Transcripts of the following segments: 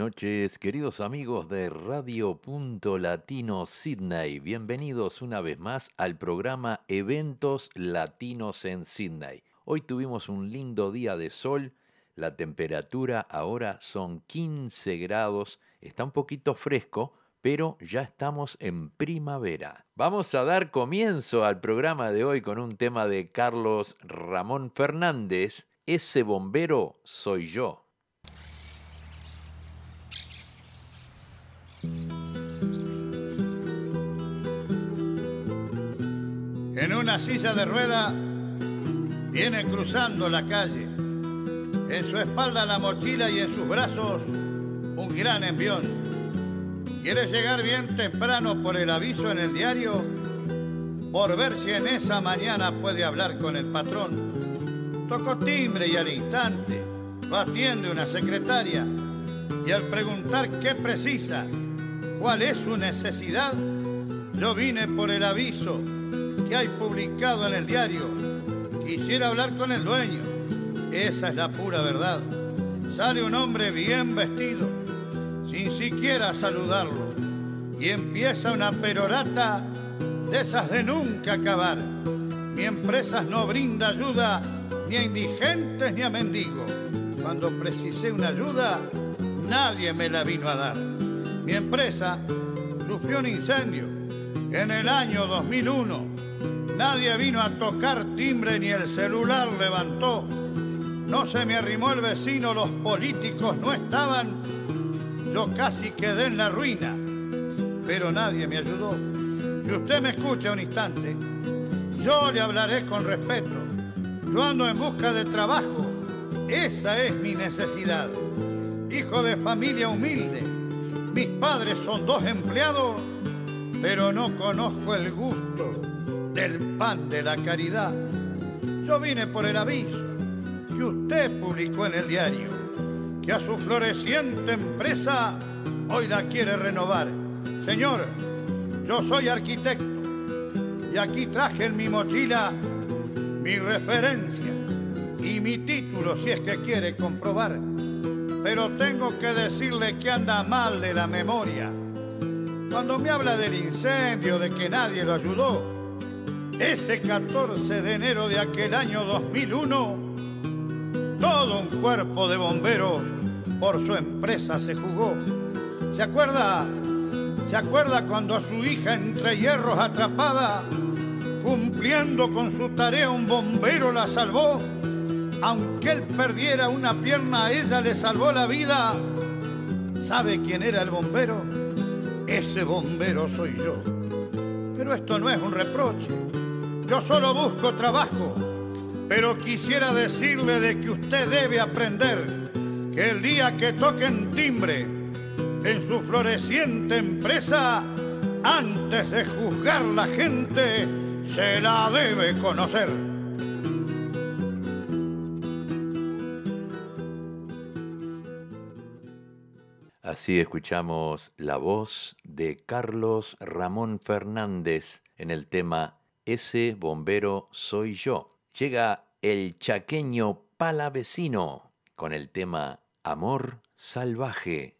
Noches, queridos amigos de Radio Punto Latino Sydney. Bienvenidos una vez más al programa Eventos Latinos en Sydney. Hoy tuvimos un lindo día de sol, la temperatura ahora son 15 grados, está un poquito fresco, pero ya estamos en primavera. Vamos a dar comienzo al programa de hoy con un tema de Carlos Ramón Fernández, Ese bombero soy yo. En una silla de rueda viene cruzando la calle. En su espalda la mochila y en sus brazos un gran envión. Quiere llegar bien temprano por el aviso en el diario, por ver si en esa mañana puede hablar con el patrón. Tocó timbre y al instante lo atiende una secretaria y al preguntar qué precisa, cuál es su necesidad, yo vine por el aviso que hay publicado en el diario. Quisiera hablar con el dueño. Esa es la pura verdad. Sale un hombre bien vestido, sin siquiera saludarlo, y empieza una perorata de esas de nunca acabar. Mi empresa no brinda ayuda ni a indigentes ni a mendigos. Cuando precisé una ayuda, nadie me la vino a dar. Mi empresa sufrió un incendio en el año 2001. Nadie vino a tocar timbre ni el celular levantó. No se me arrimó el vecino, los políticos no estaban. Yo casi quedé en la ruina, pero nadie me ayudó. Si usted me escucha un instante, yo le hablaré con respeto. Yo ando en busca de trabajo, esa es mi necesidad hijo de familia humilde. Mis padres son dos empleados, pero no conozco el gusto del pan de la caridad. Yo vine por el aviso que usted publicó en el diario, que a su floreciente empresa hoy la quiere renovar. Señor, yo soy arquitecto y aquí traje en mi mochila mi referencia y mi título si es que quiere comprobar pero tengo que decirle que anda mal de la memoria. Cuando me habla del incendio, de que nadie lo ayudó, ese 14 de enero de aquel año 2001, todo un cuerpo de bomberos por su empresa se jugó. ¿Se acuerda? ¿Se acuerda cuando a su hija entre hierros atrapada, cumpliendo con su tarea un bombero la salvó? Aunque él perdiera una pierna, ella le salvó la vida. ¿Sabe quién era el bombero? Ese bombero soy yo. Pero esto no es un reproche. Yo solo busco trabajo. Pero quisiera decirle de que usted debe aprender que el día que toquen timbre en su floreciente empresa, antes de juzgar la gente, se la debe conocer. Así escuchamos la voz de Carlos Ramón Fernández en el tema Ese bombero soy yo. Llega el chaqueño palavecino con el tema Amor salvaje.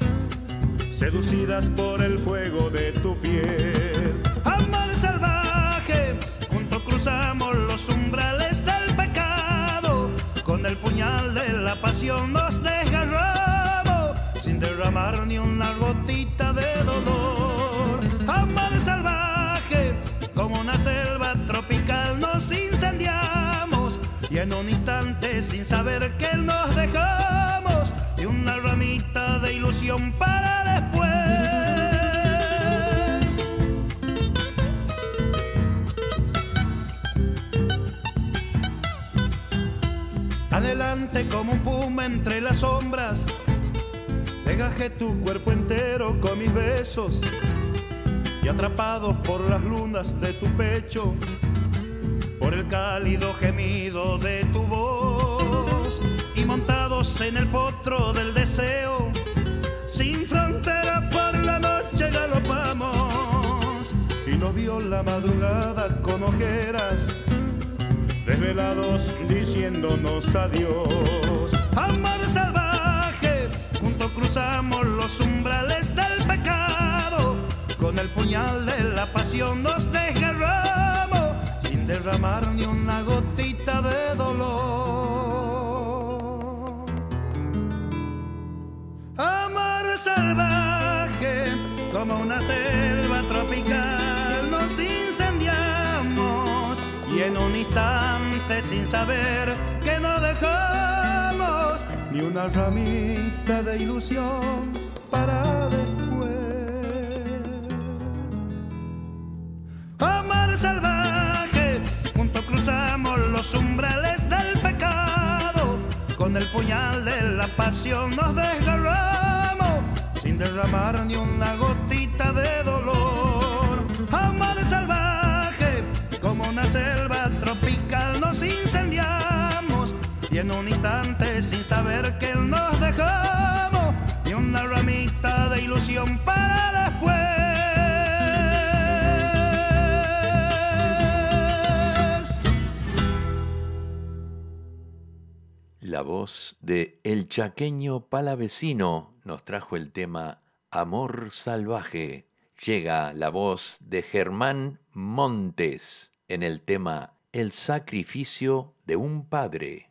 seducidas por el fuego de tu piel. Amor salvaje, juntos cruzamos los umbrales del pecado, con el puñal de la pasión nos desgarramos, sin derramar ni una gotita de dolor. Amor salvaje, como una selva tropical nos incendiamos, y en un instante sin saber que nos dejamos, y una ramita de ilusión para Como un puma entre las sombras, pegaje tu cuerpo entero con mis besos y atrapados por las lunas de tu pecho, por el cálido gemido de tu voz. Y montados en el potro del deseo sin frontera por la noche galopamos. Y nos vio la madrugada con ojeras, desvelados diciéndonos adiós. Amor salvaje, juntos cruzamos los umbrales del pecado, con el puñal de la pasión nos desgarramos, sin derramar ni una gotita de dolor. salvaje, como una selva tropical, nos incendiamos y en un instante sin saber que no dejamos ni una ramita de ilusión para después. Amar salvaje, juntos cruzamos los umbrales del pecado, con el puñal de la pasión nos desgarramos sin derramar ni una gotita de dolor. Amor salvaje, como una selva en un instante sin saber que nos dejamos ni una ramita de ilusión para después. La voz de El Chaqueño Palavecino nos trajo el tema Amor Salvaje. Llega la voz de Germán Montes en el tema El sacrificio de un padre.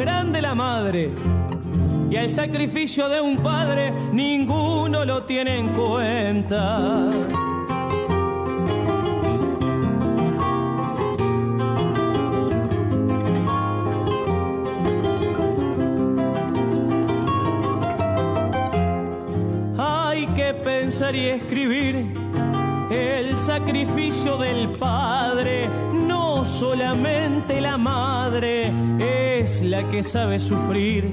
grande la madre. Y el sacrificio de un padre ninguno lo tiene en cuenta. pensar y escribir el sacrificio del Padre. No solamente la madre la que sabe sufrir.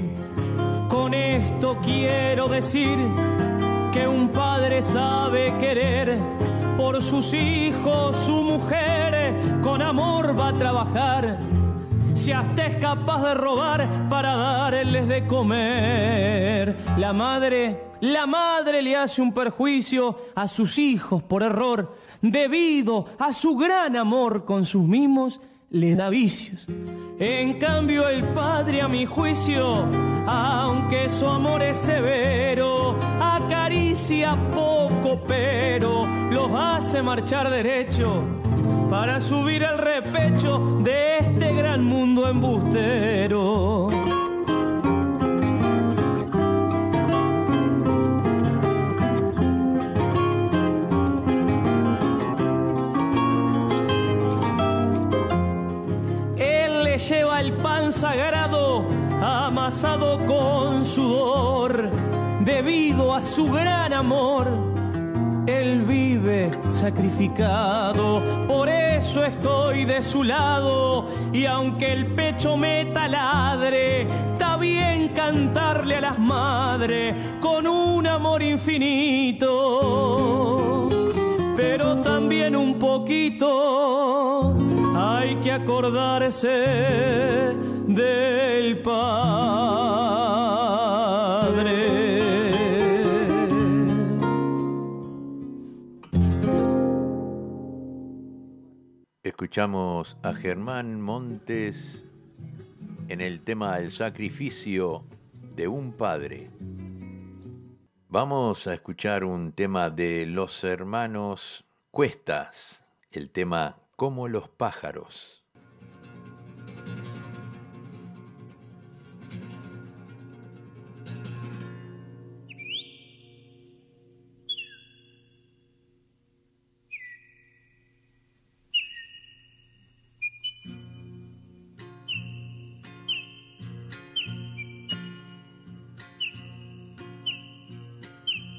Con esto quiero decir que un padre sabe querer por sus hijos, su mujer, con amor va a trabajar. Si hasta es capaz de robar para darles de comer. La madre la madre le hace un perjuicio a sus hijos por error, debido a su gran amor con sus mimos, le da vicios. En cambio el padre a mi juicio, aunque su amor es severo, acaricia poco pero los hace marchar derecho para subir al repecho de este gran mundo embustero. Sagrado amasado con sudor debido a su gran amor él vive sacrificado, por eso estoy de su lado. Y aunque el pecho me taladre, está bien cantarle a las madres con un amor infinito. Pero también un poquito hay que acordarse del Padre. Escuchamos a Germán Montes en el tema El sacrificio de un padre. Vamos a escuchar un tema de los hermanos Cuestas, el tema Como los pájaros.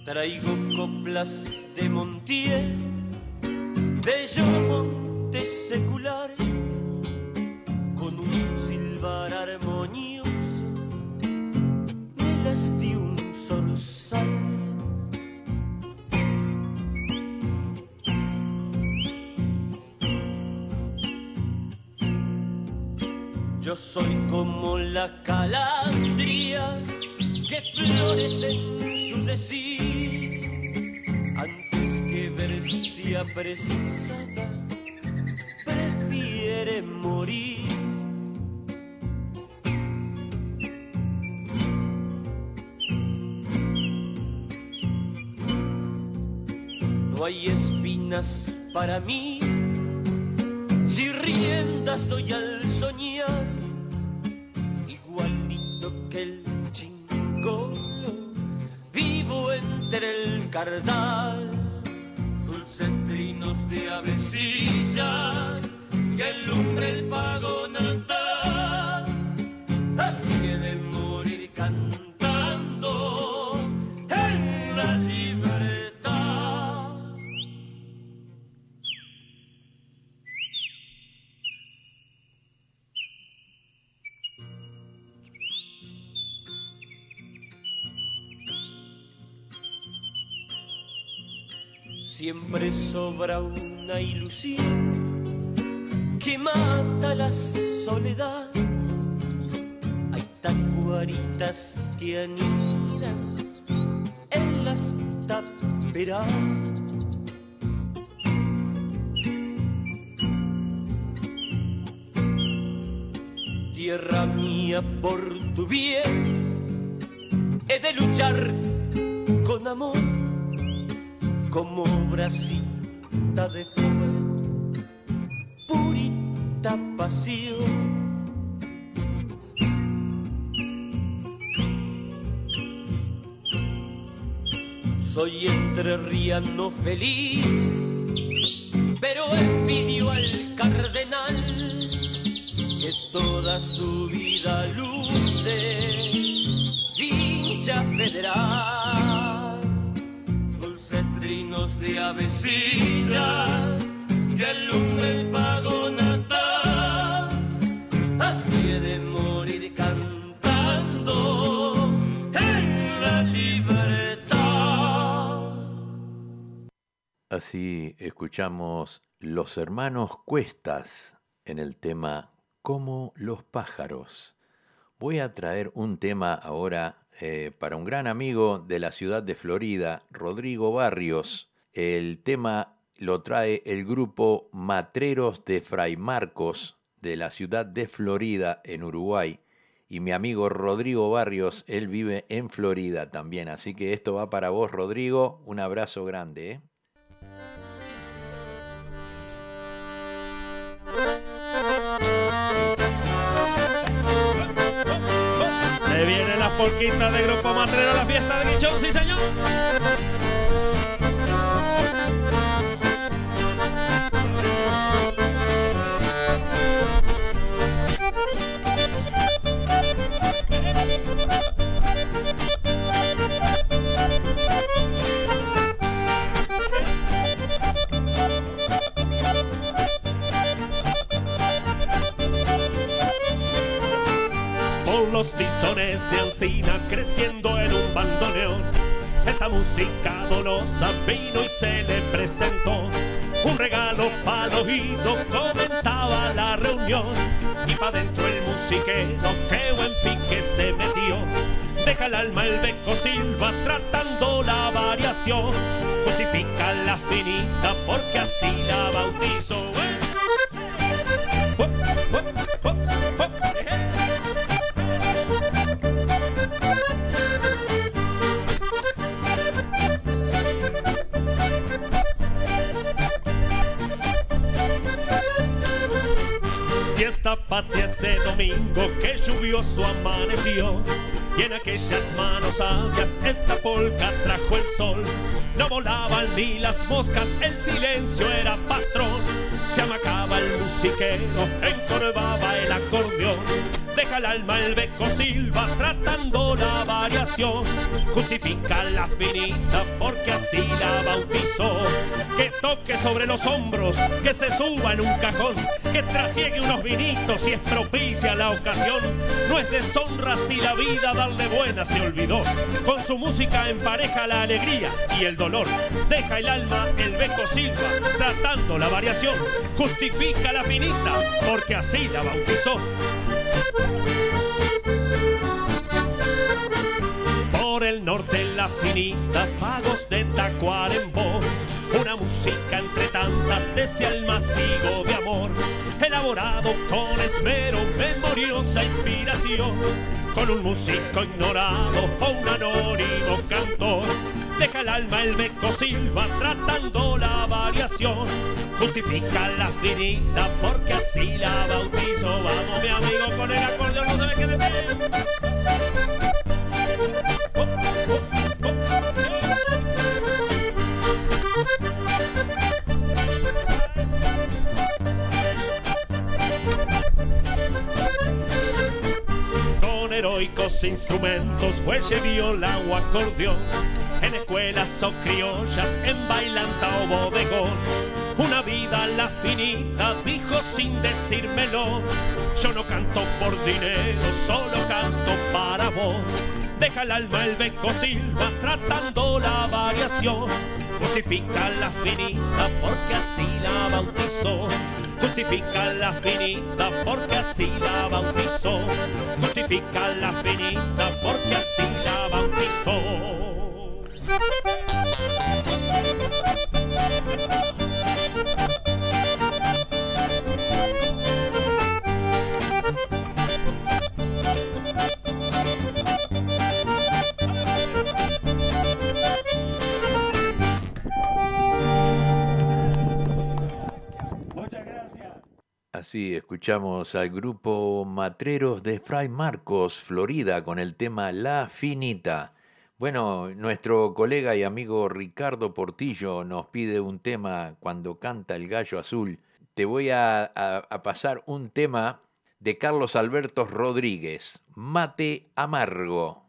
Traigo coplas de Montiel, bello monte prefiere morir. No hay espinas para mí, tacuaritas que anidan en las taperas. Tierra mía, por tu bien, he de luchar con amor como bracita de fuego, purita pasión. Soy entrerriano feliz, pero envidio al cardenal que toda su vida luce, hincha federal de avecillas que alumbra el pago natal. Así de Así escuchamos Los Hermanos Cuestas en el tema Como los pájaros. Voy a traer un tema ahora eh, para un gran amigo de la ciudad de Florida, Rodrigo Barrios. El tema lo trae el grupo Matreros de Fray Marcos de la ciudad de Florida, en Uruguay. Y mi amigo Rodrigo Barrios, él vive en Florida también. Así que esto va para vos, Rodrigo. Un abrazo grande. ¿eh? Se vienen las porquitas de Grupo Matrero a la fiesta de Guichón, sí señor. Creciendo en un bandoneón. Esta música donosa vino y se le presentó. Un regalo para oído comentaba la reunión. Y pa' dentro el musiquero que buen pique se metió. Deja el alma el beco silva tratando la variación. Justifica la finita porque así la bautizó. Patria ese domingo que lluvioso amaneció y en aquellas manos sabias esta polca trajo el sol. No volaban ni las moscas, el silencio era patrón. Se amacaba el musiquero, encorvaba el acordeón deja el alma el beco silva tratando la variación. Justifica la finita porque así la bautizó. Que toque sobre los hombros, que se suba en un cajón, que trasiegue unos vinitos si es propicia la ocasión. No es deshonra si la vida darle buena se olvidó. Con su música empareja la alegría y el dolor. Deja el alma el beco silva tratando la variación. Justifica la finita porque así la bautizó. Por el norte la finita, pagos de Tacuarembó. Una música entre tantas de ese almacigo de amor, elaborado con esmero, memoriosa inspiración, con un músico ignorado o un anónimo cantor. Deja el alma el beco silva tratando la variación. Justifica la finita porque así la bautizo. Vamos, mi amigo, con el acordeón no se ve que Con heroicos instrumentos, fuelle, viola o acordeón, en escuelas o criollas, en bailanta o bodegón. Una vida la finita dijo sin decírmelo. Yo no canto por dinero, solo canto para vos. Deja el alma el beco silva tratando la variación. Justifica la finita porque así la bautizó. Justifica la finita porque así la bautizó. Justifica la finita porque así la bautizó. Así escuchamos al grupo Matreros de Fray Marcos, Florida, con el tema La Finita. Bueno, nuestro colega y amigo Ricardo Portillo nos pide un tema cuando canta el gallo azul. Te voy a, a pasar un tema de Carlos Alberto Rodríguez, Mate Amargo.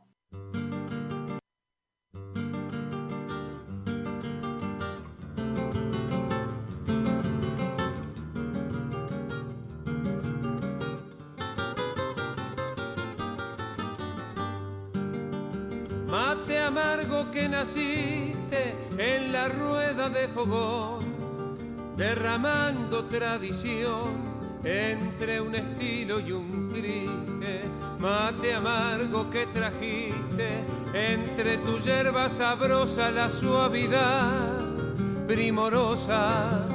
Naciste en la rueda de fogón, derramando tradición entre un estilo y un triste. Mate amargo que trajiste entre tu hierba sabrosa la suavidad primorosa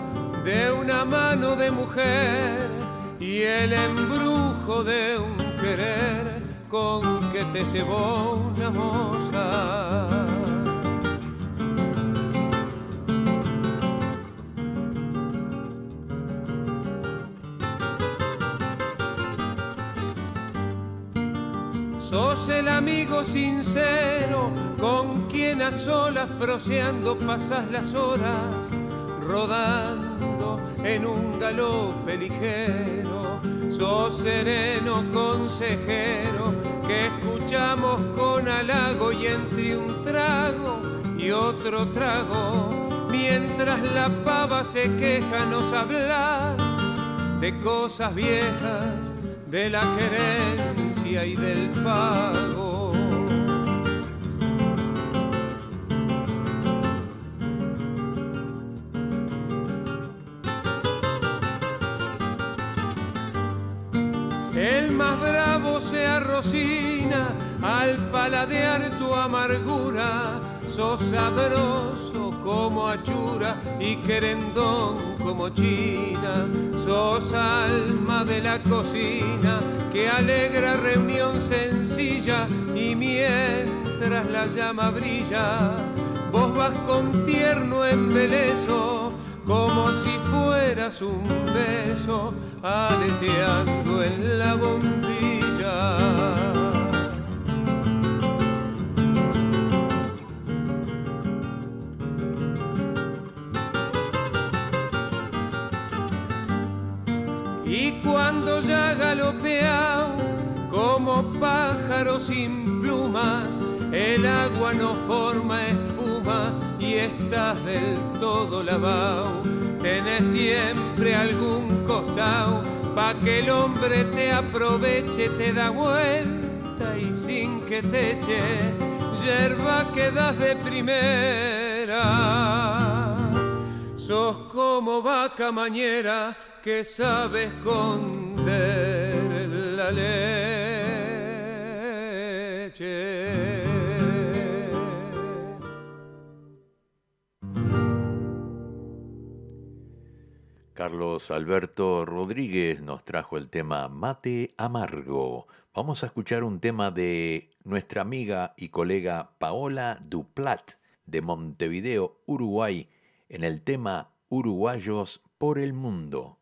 de una mano de mujer y el embrujo de un querer con que te cebó una moza. Sos el amigo sincero con quien a solas proseando pasas las horas, rodando en un galope ligero. Sos sereno consejero que escuchamos con halago y entre un trago y otro trago. Mientras la pava se queja nos hablas de cosas viejas, de la querencia y del pago. El más bravo se arrocina al paladear tu amargura, sos sabroso como achura y querendón como china, sos alma de la cocina que alegra reunión sencilla y mientras la llama brilla, vos vas con tierno embeleso como si fueras un beso aleteando en la bombilla. Ya galopeao como pájaro sin plumas, el agua no forma espuma y estás del todo lavado. Tenés siempre algún costado pa' que el hombre te aproveche, te da vuelta y sin que te eche, yerba quedas de primera. Sos como vaca mañera que sabe la leche. Carlos Alberto Rodríguez nos trajo el tema Mate Amargo. Vamos a escuchar un tema de nuestra amiga y colega Paola Duplat de Montevideo, Uruguay, en el tema Uruguayos por el Mundo.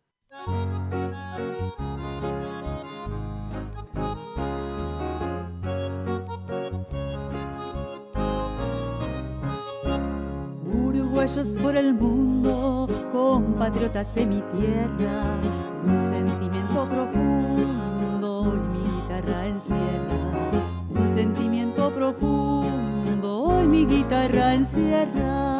Uruguayos por el mundo, compatriotas de mi tierra, un sentimiento profundo y mi guitarra encierra, un sentimiento profundo hoy mi guitarra encierra.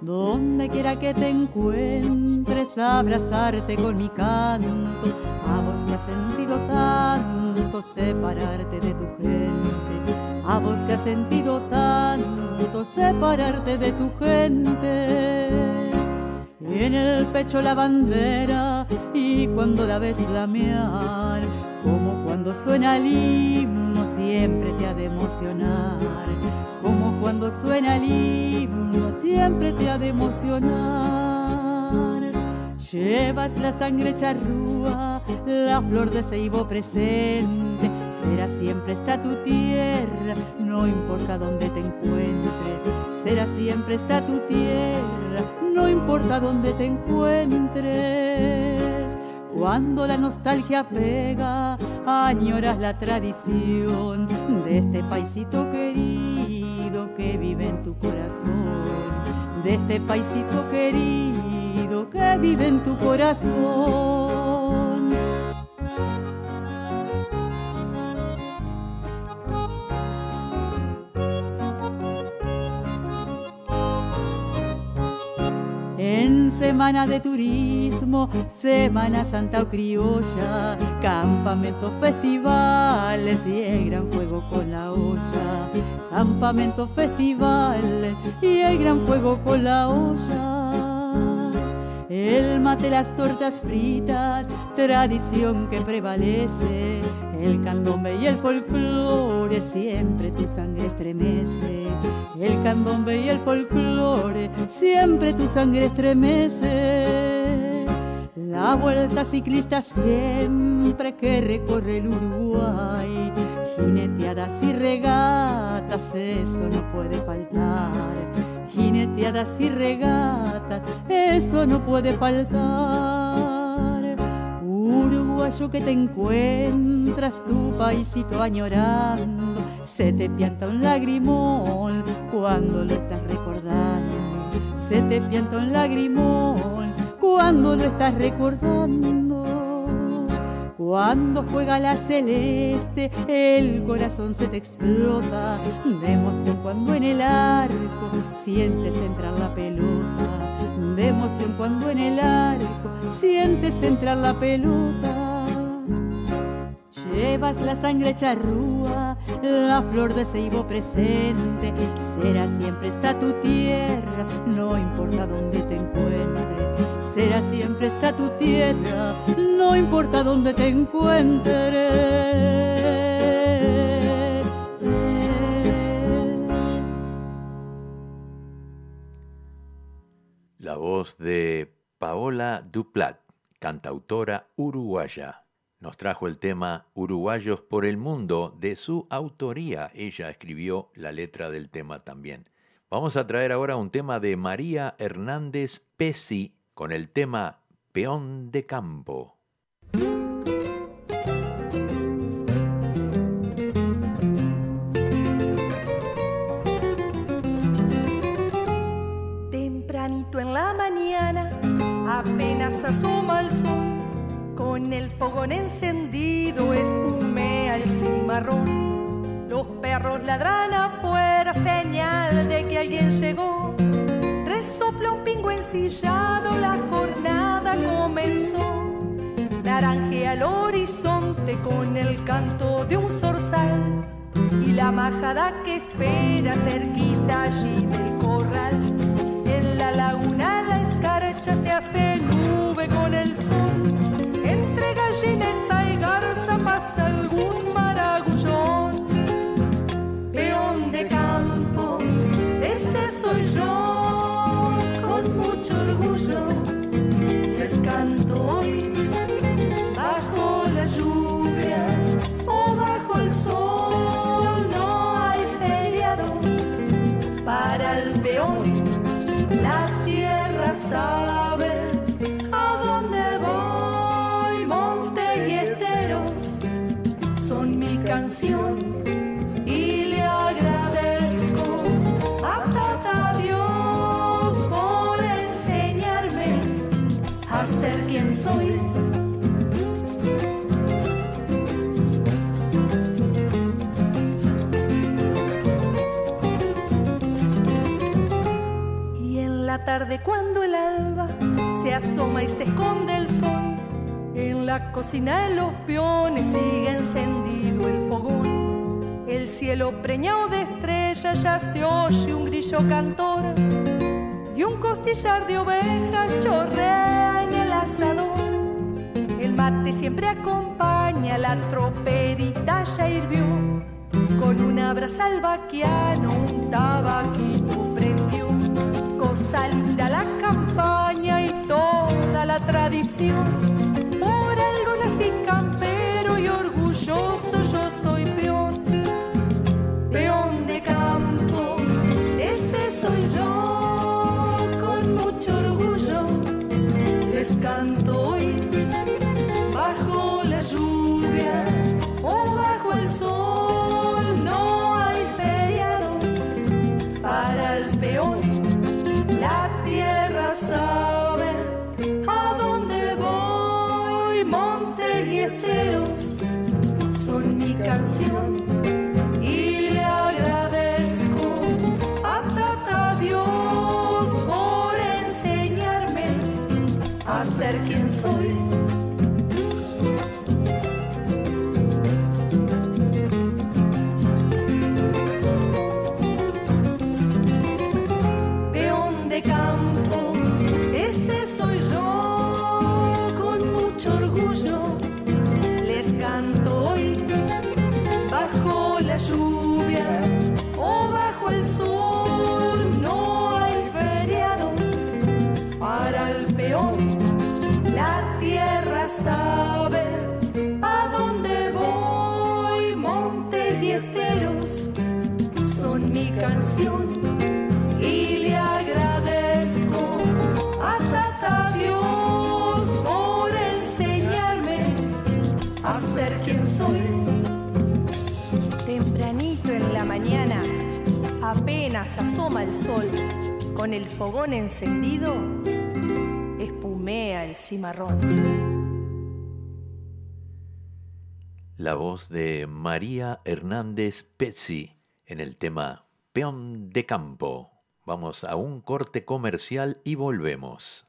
Donde quiera que te encuentres, abrazarte con mi canto, a vos que has sentido tanto separarte de tu gente, a vos que has sentido tanto separarte de tu gente. En el pecho la bandera y cuando la ves flamear, como cuando suena el himno siempre te ha de emocionar, como cuando suena el himno siempre te ha de emocionar. Llevas la sangre charrúa, la flor de ceibo presente, será siempre está tu tierra, no importa dónde te encuentres, será siempre está tu tierra, no importa dónde te encuentres. Cuando la nostalgia pega, añoras la tradición de este paisito querido que vive en tu corazón, de este paisito querido que vive en tu corazón. En semana de turismo, Semana Santa o criolla, campamentos, festivales y el gran fuego con la olla. Campamentos, festivales y el gran fuego con la olla. El mate, las tortas fritas, tradición que prevalece. El candombe y el folclore, siempre tu sangre estremece. El candombe y el folclore, siempre tu sangre estremece. La vuelta ciclista siempre que recorre el Uruguay. Jineteadas y regatas, eso no puede faltar. Jineteadas y regatas, eso no puede faltar. Uruguay uruguayo que te encuentras tu paisito añorando, se te pianta un lagrimón cuando lo estás recordando, se te pianta un lagrimón cuando lo estás recordando. Cuando juega la celeste, el corazón se te explota de emoción cuando en el arco sientes entrar la pelota. De emoción cuando en el arco sientes entrar la pelota. Llevas la sangre charrúa, la flor de ceibo presente. Será siempre está tu tierra, no importa dónde te encuentres será siempre está tu tierra, no importa dónde te encuentres. De Paola Duplat, cantautora uruguaya, nos trajo el tema Uruguayos por el Mundo de su autoría. Ella escribió la letra del tema también. Vamos a traer ahora un tema de María Hernández Pesi con el tema Peón de Campo. Apenas asoma el sol, con el fogón encendido espumea el cimarrón. Los perros ladran afuera, señal de que alguien llegó Resopla un pingo ensillado, la jornada comenzó. Naranje al horizonte con el canto de un zorzal y la majada que espera cerquita allí del corral. En la laguna la escarcha se hace nube con el sol. Entre gallineta y garza pasa algún maragullón. Peón de campo, ese soy yo les canto hoy bajo la lluvia o bajo el sol. No hay feriados para el peón, la tierra sabe tarde cuando el alba se asoma y se esconde el sol, en la cocina de los peones sigue encendido el fogón. El cielo preñado de estrellas ya se oye un grillo cantor y un costillar de ovejas chorrea en el asador. El mate siempre acompaña, la troperita ya hirvió. Con una brasa al vaquiano, un tabaquito. Cosa linda la campaña y toda la tradición. Por algo nací apenas asoma el sol, con el fogón encendido, espumea el cimarrón. La voz de María Hernández Pezzi en el tema Peón de Campo. Vamos a un corte comercial y volvemos.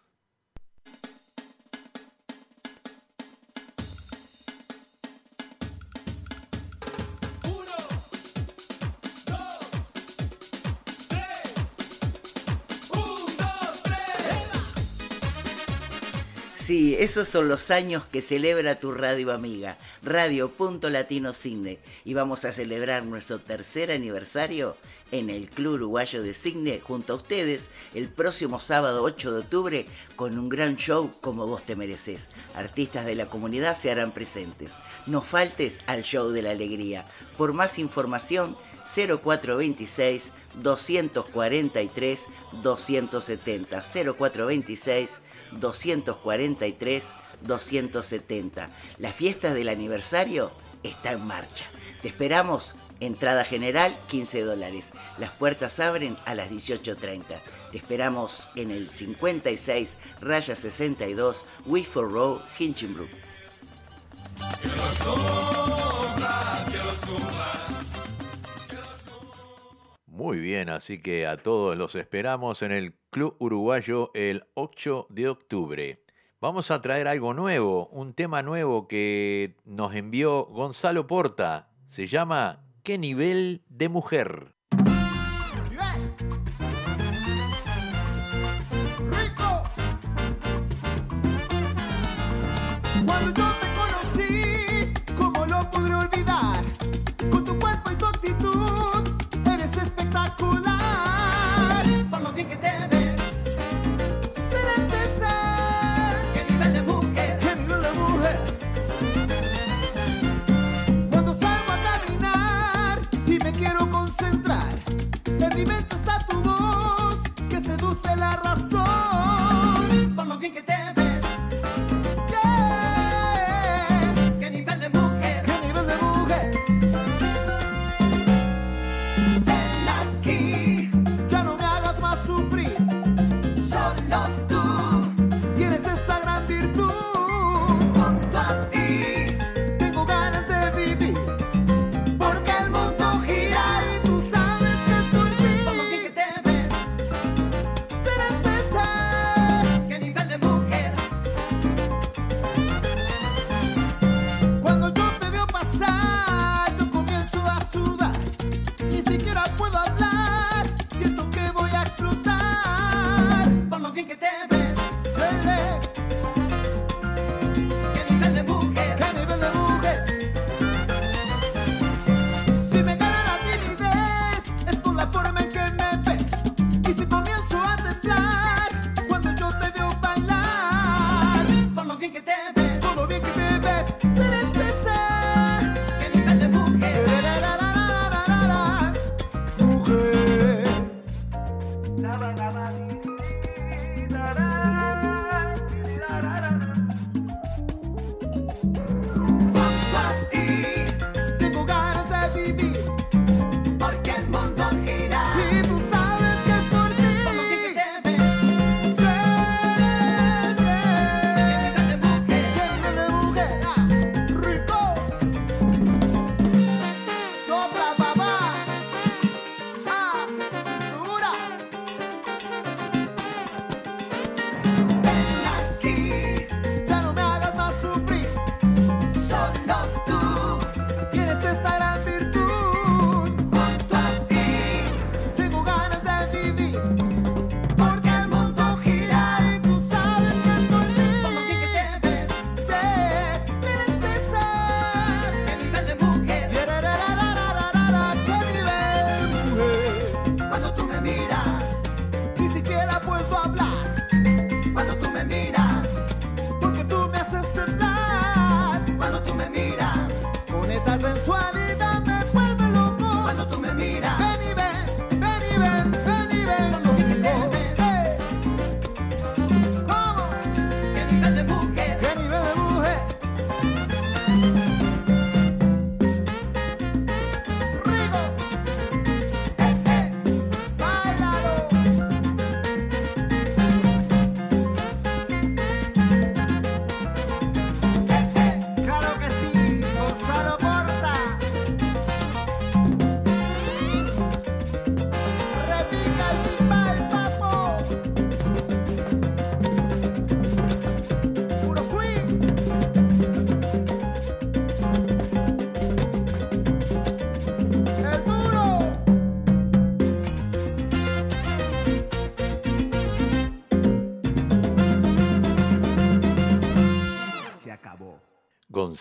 Sí, esos son los años que celebra tu radio amiga, Radio Punto Latino Cine. Y vamos a celebrar nuestro tercer aniversario en el Club Uruguayo de Cine junto a ustedes el próximo sábado 8 de octubre con un gran show como vos te mereces. Artistas de la comunidad se harán presentes. No faltes al show de la alegría. Por más información 0426 243 270 0426 243 270. La fiesta del aniversario está en marcha. Te esperamos. Entrada general 15 dólares. Las puertas abren a las 18.30. Te esperamos en el 56 raya 62 Wiffle Road, Hinchinbrook. Muy bien, así que a todos los esperamos en el Club Uruguayo el 8 de octubre. Vamos a traer algo nuevo, un tema nuevo que nos envió Gonzalo Porta. Se llama ¿Qué nivel de mujer? Da da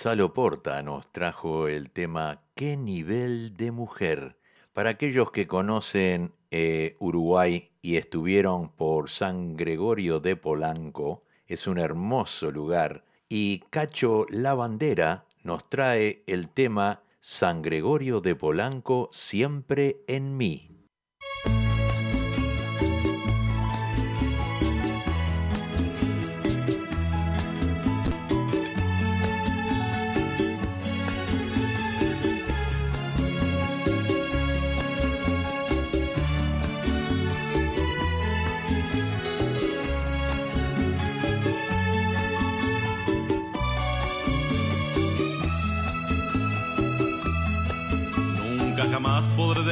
Gonzalo Porta nos trajo el tema ¿Qué nivel de mujer? Para aquellos que conocen eh, Uruguay y estuvieron por San Gregorio de Polanco, es un hermoso lugar. Y Cacho La Bandera nos trae el tema San Gregorio de Polanco siempre en mí.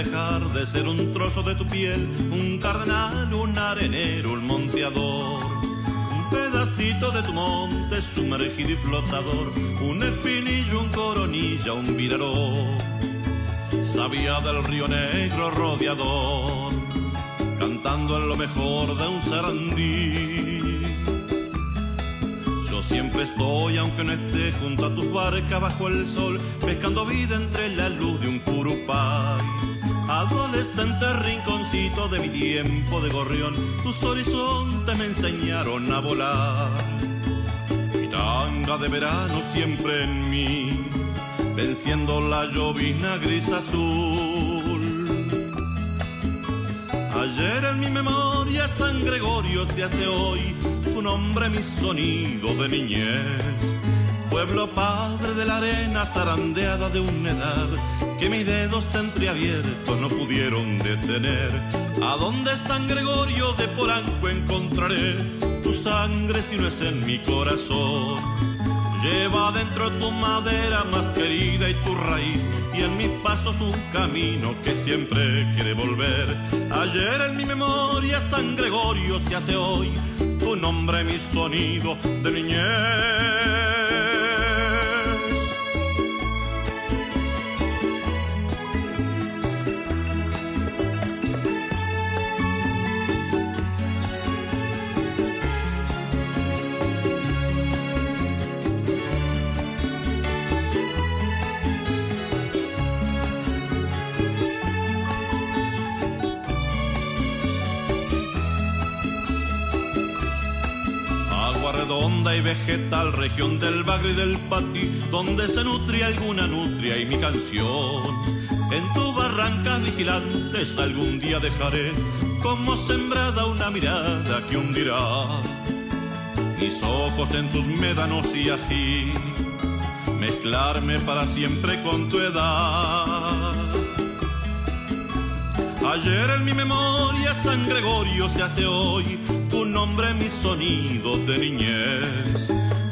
Dejar de ser un trozo de tu piel, un cardenal, un arenero, un monteador. Un pedacito de tu monte sumergido y flotador, un espinillo, un coronilla, un viraró. Sabía del río negro rodeador, cantando en lo mejor de un sarandí siempre estoy, aunque no esté junto a tu barca bajo el sol, pescando vida entre la luz de un curupay. Adolescente rinconcito de mi tiempo de gorrión, tus horizontes me enseñaron a volar. Mi tanga de verano siempre en mí, venciendo la llovina gris azul. Ayer en mi memoria San Gregorio se hace hoy tu nombre mi sonido de niñez. Pueblo padre de la arena zarandeada de una edad que mis dedos entreabiertos no pudieron detener. ¿A dónde San Gregorio de Polanco encontraré tu sangre si no es en mi corazón? Lleva dentro tu madera más querida y tu raíz y en mis pasos un camino que siempre quiere volver. Ayer en mi memoria San Gregorio se hace hoy tu nombre, mi sonido de niñez. Vegetal, región del bagre y del patí, donde se nutria alguna nutria y mi canción. En tu barranca vigilantes algún día dejaré como sembrada una mirada que hundirá mis ojos en tus médanos y así mezclarme para siempre con tu edad. Ayer en mi memoria San Gregorio se hace hoy tu nombre mi sonido de niñez.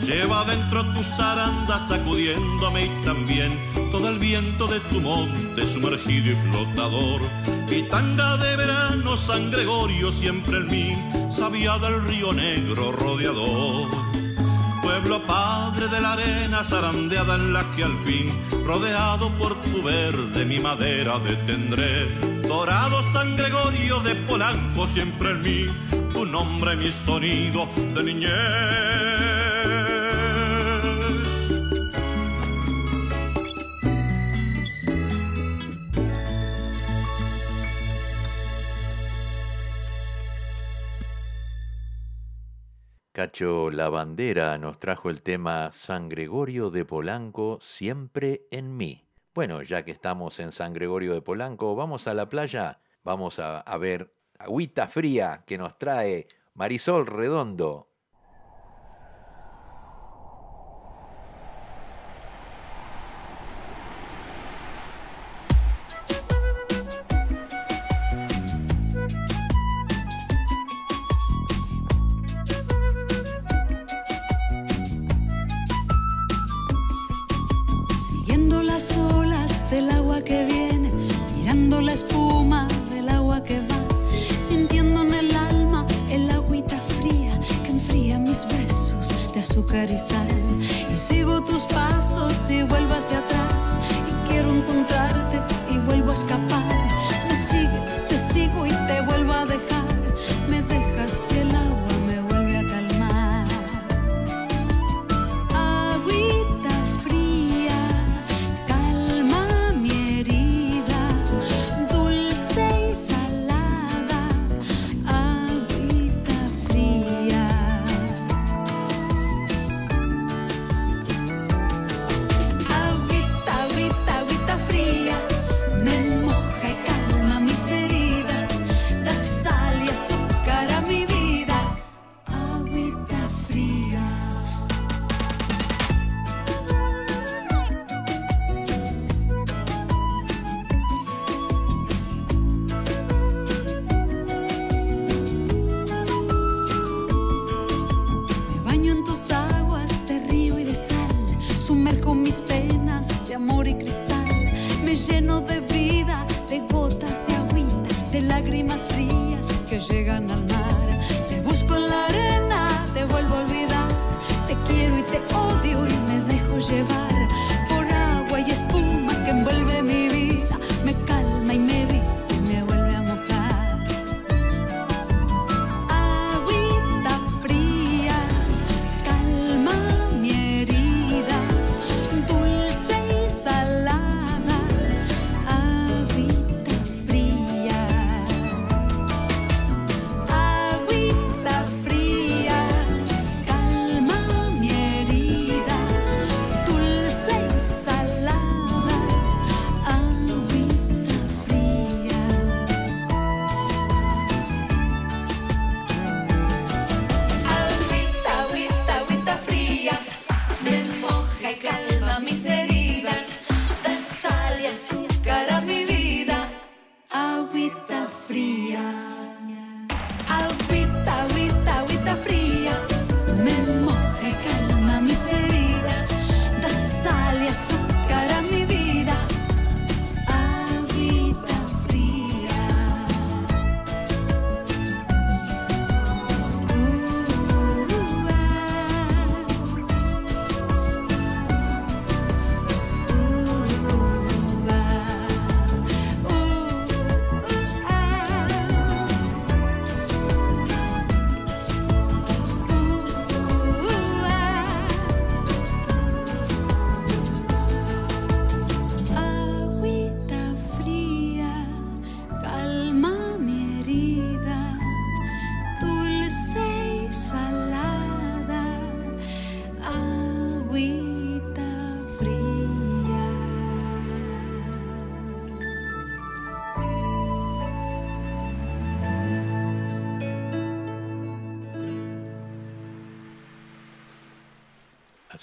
Lleva dentro tus arandas sacudiéndome y también todo el viento de tu monte sumergido y flotador. Y tanga de verano, San Gregorio siempre en mí, sabía del río negro rodeador. Pueblo padre de la arena zarandeada en la que al fin, rodeado por tu verde, mi madera detendré. Dorado San Gregorio de Polanco siempre en mí, tu nombre, mi sonido de niñez. Cacho La Bandera nos trajo el tema San Gregorio de Polanco, siempre en mí. Bueno, ya que estamos en San Gregorio de Polanco, vamos a la playa, vamos a, a ver agüita fría que nos trae Marisol Redondo.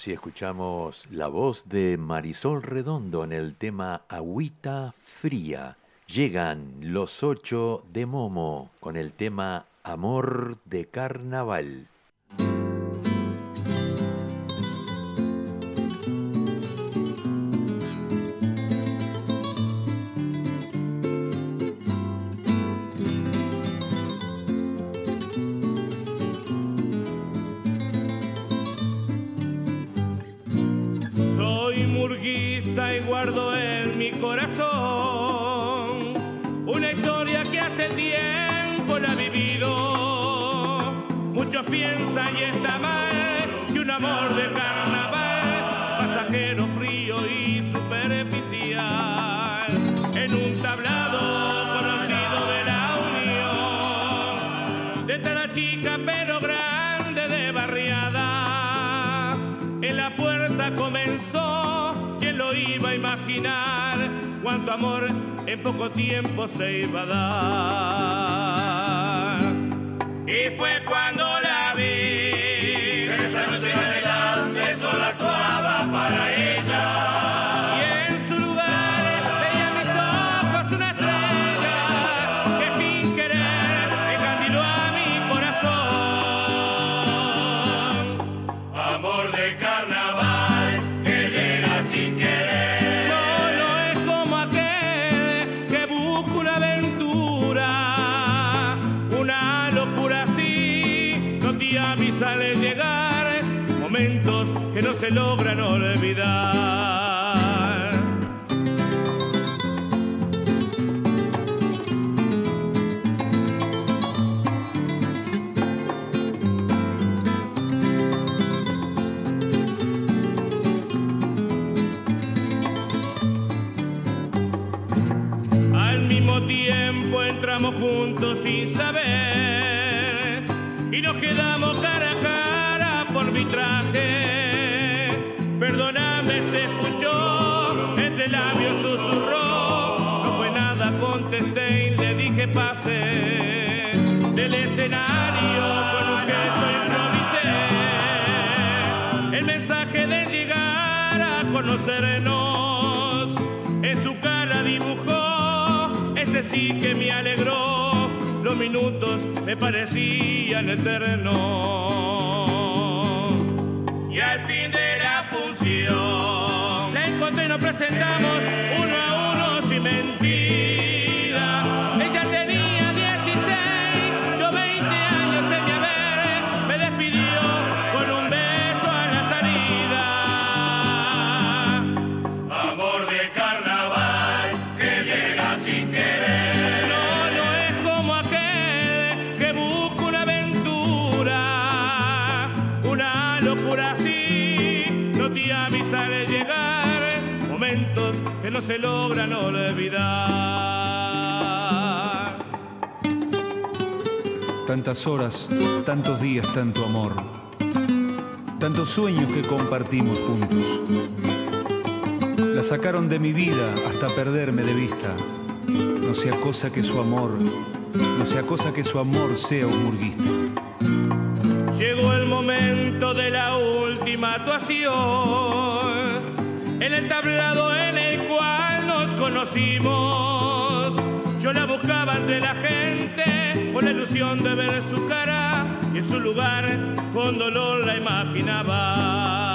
Así escuchamos la voz de Marisol Redondo en el tema Agüita Fría. Llegan los ocho de Momo con el tema Amor de Carnaval. en poco tiempo se iba a dar. Y fue encontramos juntos sin saber y nos quedamos cara a cara. sí que me alegró, los minutos me parecían eternos. Y al fin de la función, la encontré y nos presentamos uno a uno sin mentir. No se logran olvidar. Tantas horas, tantos días, tanto amor. Tantos sueños que compartimos juntos. La sacaron de mi vida hasta perderme de vista. No sea cosa que su amor, no sea cosa que su amor sea un murguista. Llegó el momento de la última actuación, en el tablado en el conocimos. Yo la buscaba entre la gente con la ilusión de ver su cara y en su lugar con dolor la imaginaba.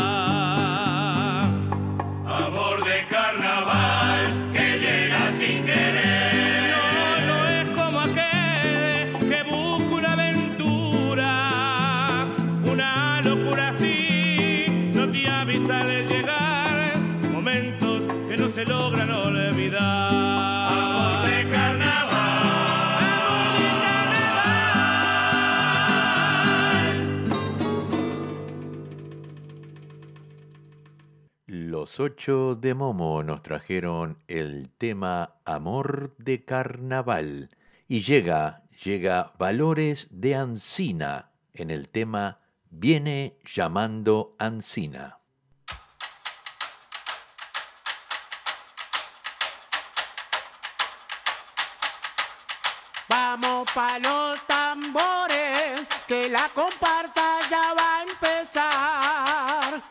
Los ocho de Momo nos trajeron el tema Amor de Carnaval y llega, llega Valores de Ancina en el tema Viene llamando Ancina. Vamos pa' los tambores, que la comparsa ya va a empezar.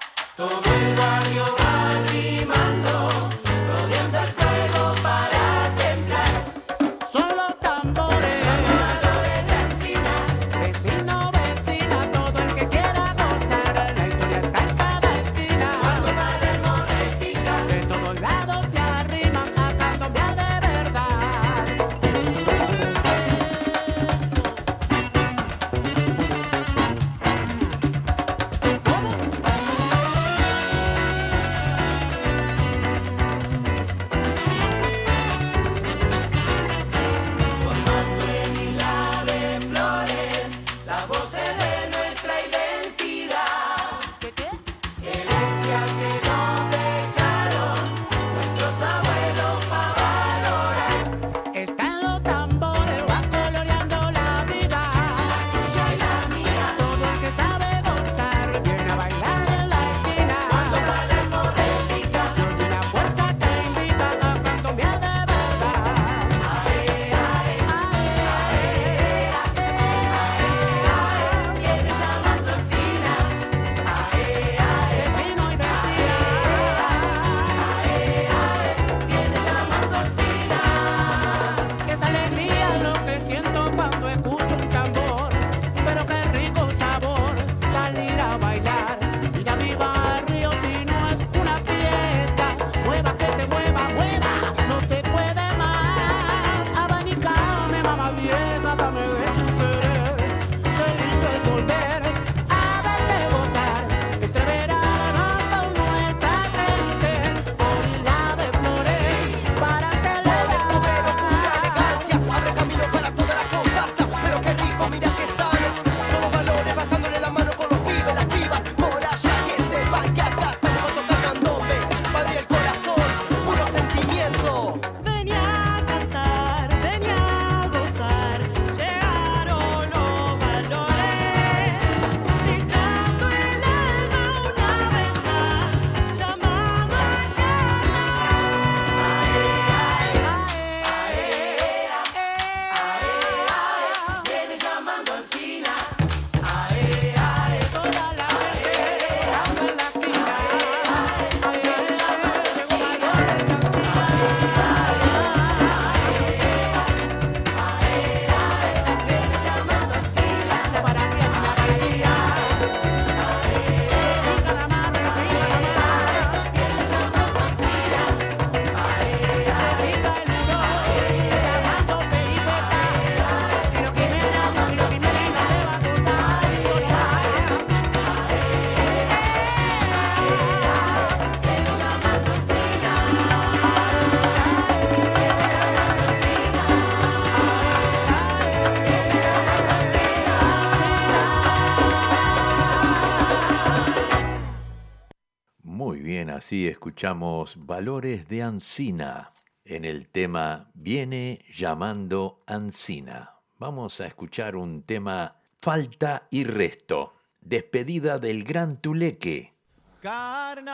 Así escuchamos Valores de Ancina en el tema Viene llamando Ancina. Vamos a escuchar un tema Falta y Resto. Despedida del Gran Tuleque. El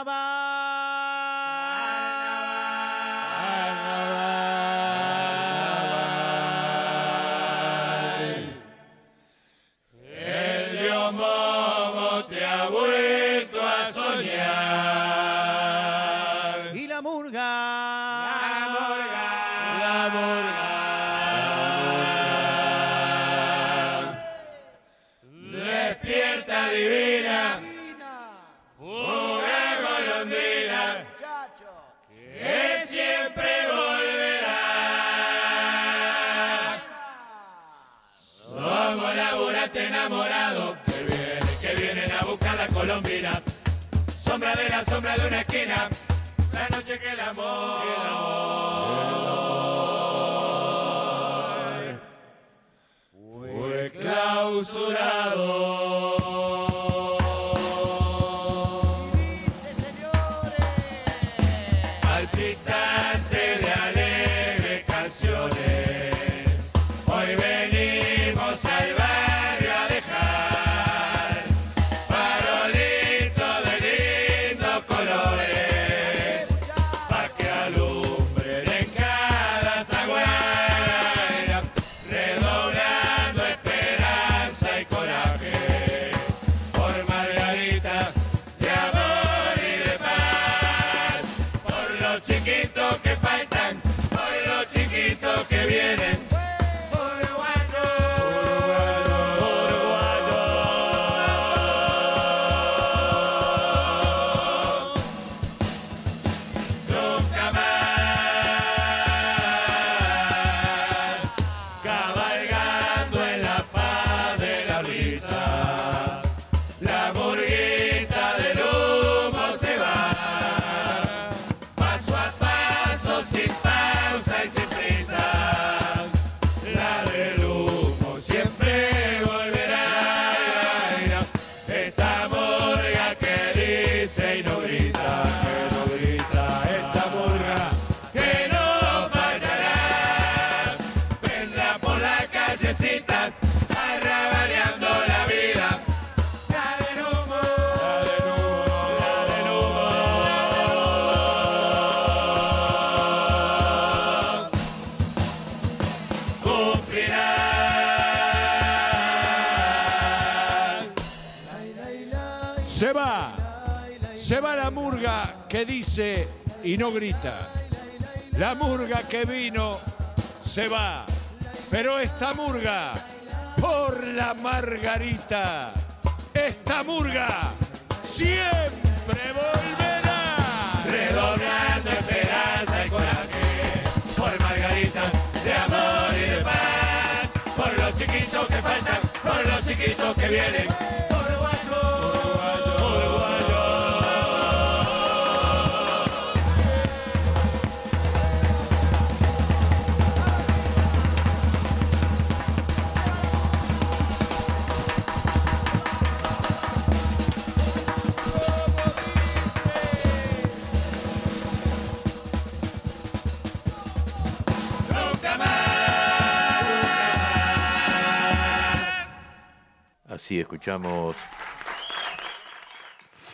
la sombra de una esquina. La noche que el amor fue clausurado. Y no grita. La murga que vino se va, pero esta murga por la margarita, esta murga siempre volverá. Redoblando esperanza y coraje por margaritas de amor y de paz, por los chiquitos que faltan, por los chiquitos que vienen. Escuchamos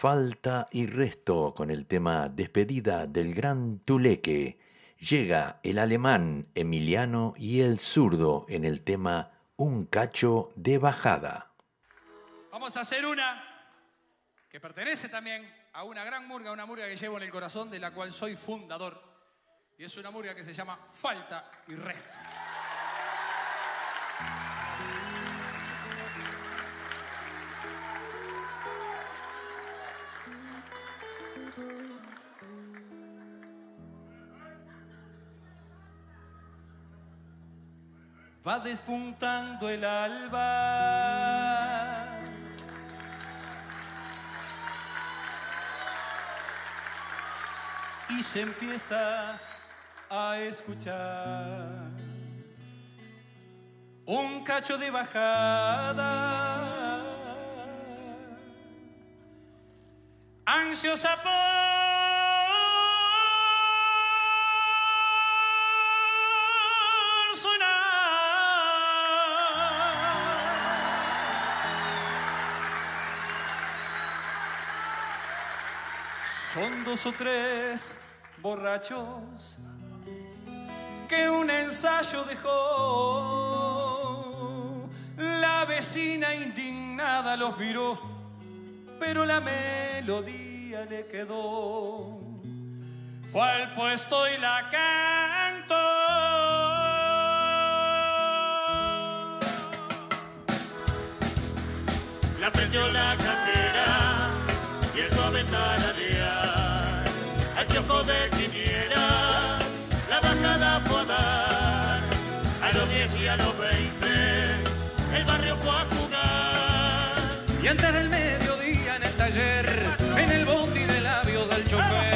Falta y Resto con el tema Despedida del Gran Tuleque. Llega el alemán Emiliano y el zurdo en el tema Un cacho de bajada. Vamos a hacer una que pertenece también a una gran murga, una murga que llevo en el corazón, de la cual soy fundador. Y es una murga que se llama Falta y Resto. Va despuntando el alba. Y se empieza a escuchar un cacho de bajada. Ansiosa por Son dos o tres borrachos que un ensayo dejó. La vecina indignada los miró, pero la melodía le quedó. Fue al puesto y la cantó. La prendió la cartera y el suave tararear piojo de quinieras, la bajada fue a dar, a los 10 y a los 20, el barrio fue a jugar. Y antes del mediodía en el taller, en el bondi de labios del chofer.